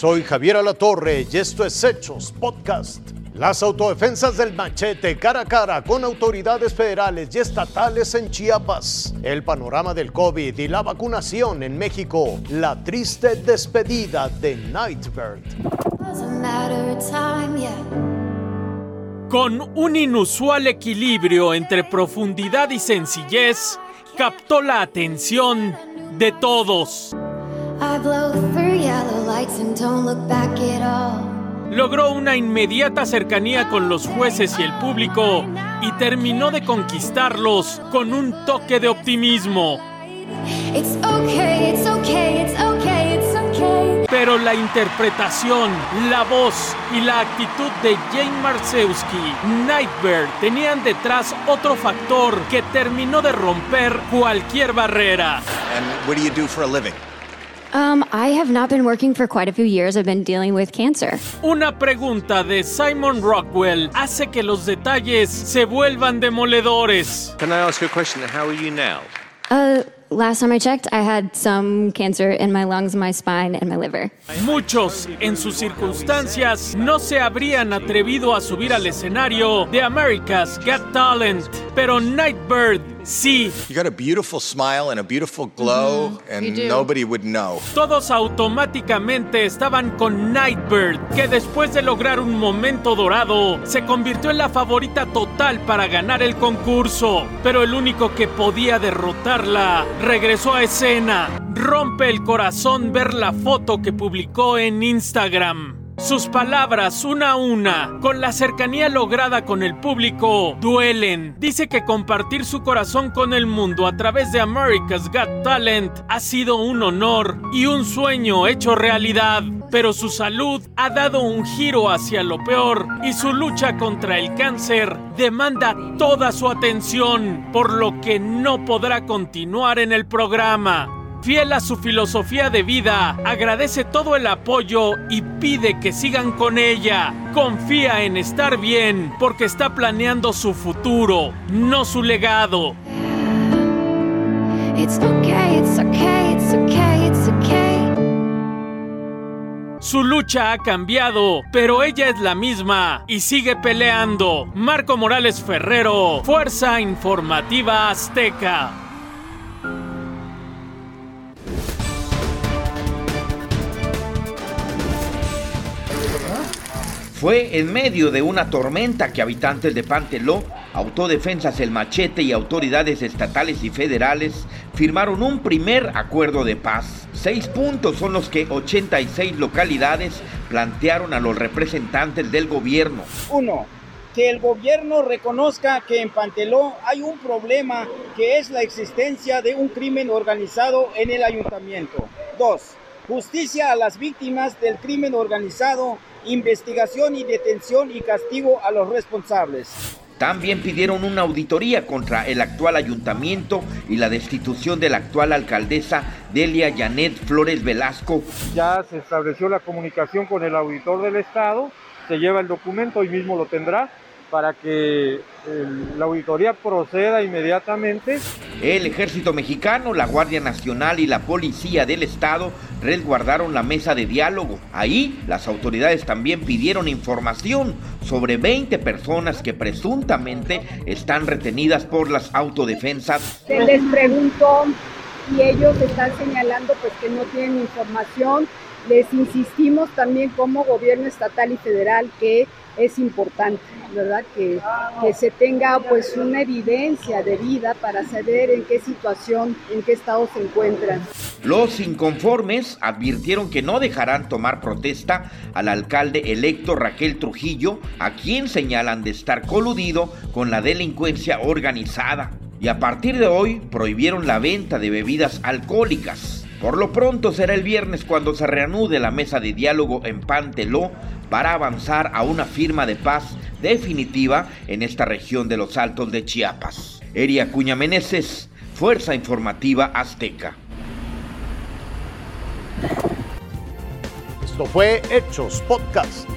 Soy Javier Alatorre y esto es Hechos Podcast. Las autodefensas del machete cara a cara con autoridades federales y estatales en Chiapas. El panorama del COVID y la vacunación en México. La triste despedida de Nightbird. Con un inusual equilibrio entre profundidad y sencillez, captó la atención de todos. Logró una inmediata cercanía con los jueces y el público y terminó de conquistarlos con un toque de optimismo. Pero la interpretación, la voz y la actitud de Jane Marsewski, Nightbird, tenían detrás otro factor que terminó de romper cualquier barrera. And what do you do for a living? Um, I have not been working for quite a few years. I've been dealing with cancer. Una pregunta de Simon Rockwell hace que los detalles se vuelvan demoledores. Can I ask you a question? How are you now? Uh, last time I checked, I had some cancer in my lungs, my spine, and my liver. Muchos, en sus circunstancias, no se habrían atrevido a subir al escenario de America's Got Talent, pero Nightbird sí. You got a beautiful smile and a beautiful glow, and nobody would know. Todos automáticamente estaban con Nightbird, que después de lograr un momento dorado, se convirtió en la favorita total para ganar el concurso. Pero el único que podía derrotarla regresó a escena. Rompe el corazón ver la foto que publicó en Instagram. Sus palabras, una a una, con la cercanía lograda con el público, duelen. Dice que compartir su corazón con el mundo a través de America's Got Talent ha sido un honor y un sueño hecho realidad. Pero su salud ha dado un giro hacia lo peor y su lucha contra el cáncer demanda toda su atención, por lo que no podrá continuar en el programa. Fiel a su filosofía de vida, agradece todo el apoyo y pide que sigan con ella. Confía en estar bien porque está planeando su futuro, no su legado. It's okay, it's okay, it's okay, it's okay. Su lucha ha cambiado, pero ella es la misma y sigue peleando. Marco Morales Ferrero, Fuerza Informativa Azteca. Fue en medio de una tormenta que habitantes de Panteló, Autodefensas El Machete y autoridades estatales y federales firmaron un primer acuerdo de paz. Seis puntos son los que 86 localidades plantearon a los representantes del gobierno. Uno, que el gobierno reconozca que en Panteló hay un problema que es la existencia de un crimen organizado en el ayuntamiento. Dos, justicia a las víctimas del crimen organizado, investigación y detención y castigo a los responsables. También pidieron una auditoría contra el actual ayuntamiento y la destitución de la actual alcaldesa Delia Janet Flores Velasco. Ya se estableció la comunicación con el auditor del Estado, se lleva el documento, hoy mismo lo tendrá, para que el- la auditoría proceda inmediatamente. El ejército mexicano, la Guardia Nacional y la Policía del Estado resguardaron la mesa de diálogo. Ahí las autoridades también pidieron información sobre 20 personas que presuntamente están retenidas por las autodefensas. se les preguntó y ellos están señalando pues que no tienen información. Les insistimos también como gobierno estatal y federal que es importante, ¿verdad? Que, que se tenga pues una evidencia de vida para saber en qué situación, en qué estado se encuentran. Los inconformes advirtieron que no dejarán tomar protesta al alcalde electo Raquel Trujillo, a quien señalan de estar coludido con la delincuencia organizada. Y a partir de hoy prohibieron la venta de bebidas alcohólicas. Por lo pronto será el viernes cuando se reanude la mesa de diálogo en Panteló para avanzar a una firma de paz definitiva en esta región de los Altos de Chiapas. Eria Cuña Meneses, Fuerza Informativa Azteca. Esto fue Hechos Podcast.